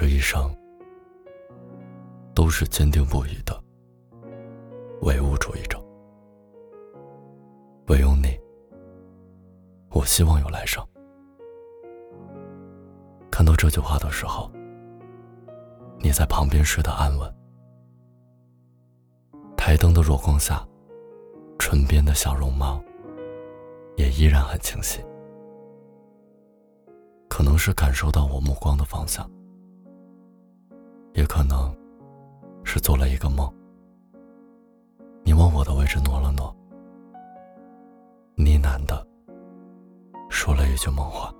这一生都是坚定不移的唯物主义者。唯有你，我希望有来生。看到这句话的时候，你在旁边睡得安稳。台灯的弱光下，唇边的小绒毛也依然很清晰。可能是感受到我目光的方向。也可能是做了一个梦，你往我的位置挪了挪，呢喃的说了一句梦话，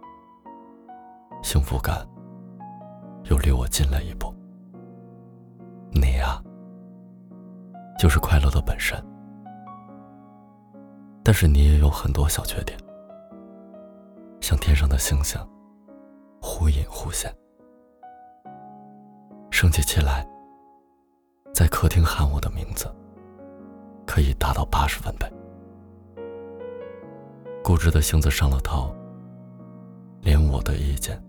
幸福感又离我近了一步。你呀，就是快乐的本身，但是你也有很多小缺点，像天上的星星，忽隐忽现。生起气来，在客厅喊我的名字，可以达到八十分贝。固执的性子上了头，连我的意见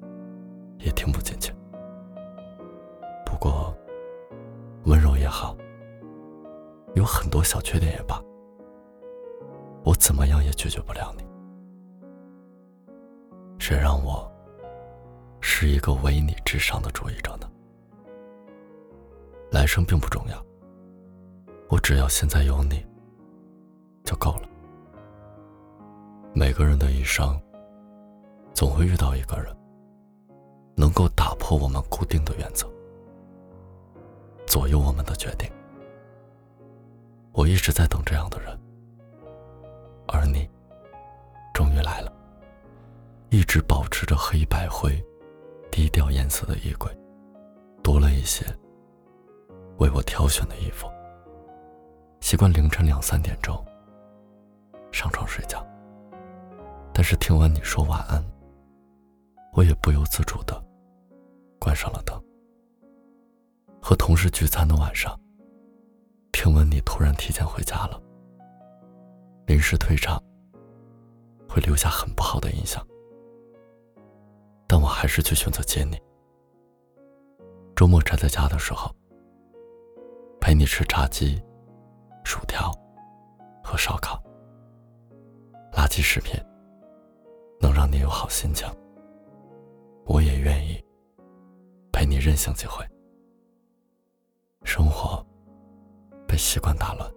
也听不进去。不过，温柔也好，有很多小缺点也罢，我怎么样也拒绝不了你。谁让我是一个唯你至上的主义者呢？来生并不重要，我只要现在有你就够了。每个人的一生，总会遇到一个人，能够打破我们固定的原则，左右我们的决定。我一直在等这样的人，而你，终于来了。一直保持着黑白灰、低调颜色的衣柜，多了一些。为我挑选的衣服，习惯凌晨两三点钟上床睡觉。但是听完你说晚安，我也不由自主的关上了灯。和同事聚餐的晚上，听闻你突然提前回家了，临时退场会留下很不好的印象，但我还是去选择接你。周末宅在家的时候。你吃炸鸡、薯条和烧烤，垃圾食品能让你有好心情。我也愿意陪你任性几回。生活被习惯打乱，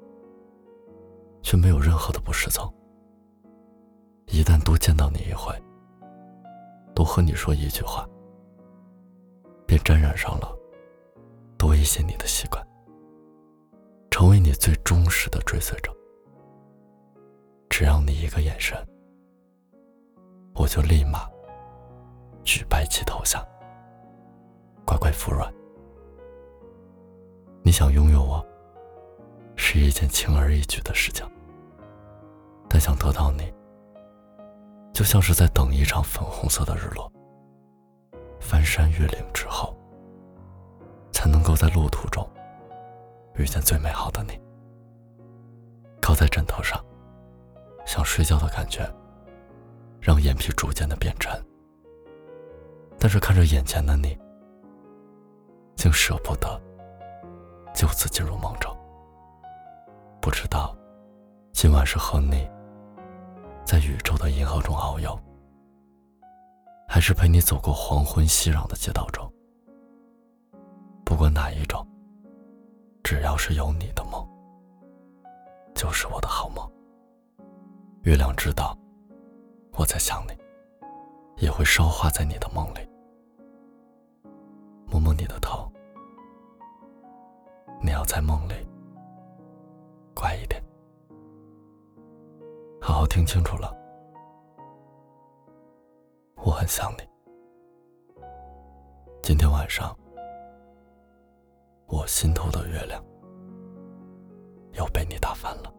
却没有任何的不适从。一旦多见到你一回，多和你说一句话，便沾染上了多一些你的习惯。成为你最忠实的追随者，只要你一个眼神，我就立马举白旗投降，乖乖服软。你想拥有我，是一件轻而易举的事情，但想得到你，就像是在等一场粉红色的日落。翻山越岭之后，才能够在路途中。遇见最美好的你，靠在枕头上，想睡觉的感觉，让眼皮逐渐的变沉。但是看着眼前的你，竟舍不得就此进入梦中。不知道今晚是和你在宇宙的银河中遨游，还是陪你走过黄昏熙攘的街道中。不管哪一种。只要是有你的梦，就是我的好梦。月亮知道我在想你，也会烧化在你的梦里。摸摸你的头，你要在梦里乖一点，好好听清楚了。我很想你，今天晚上。我心头的月亮，又被你打翻了。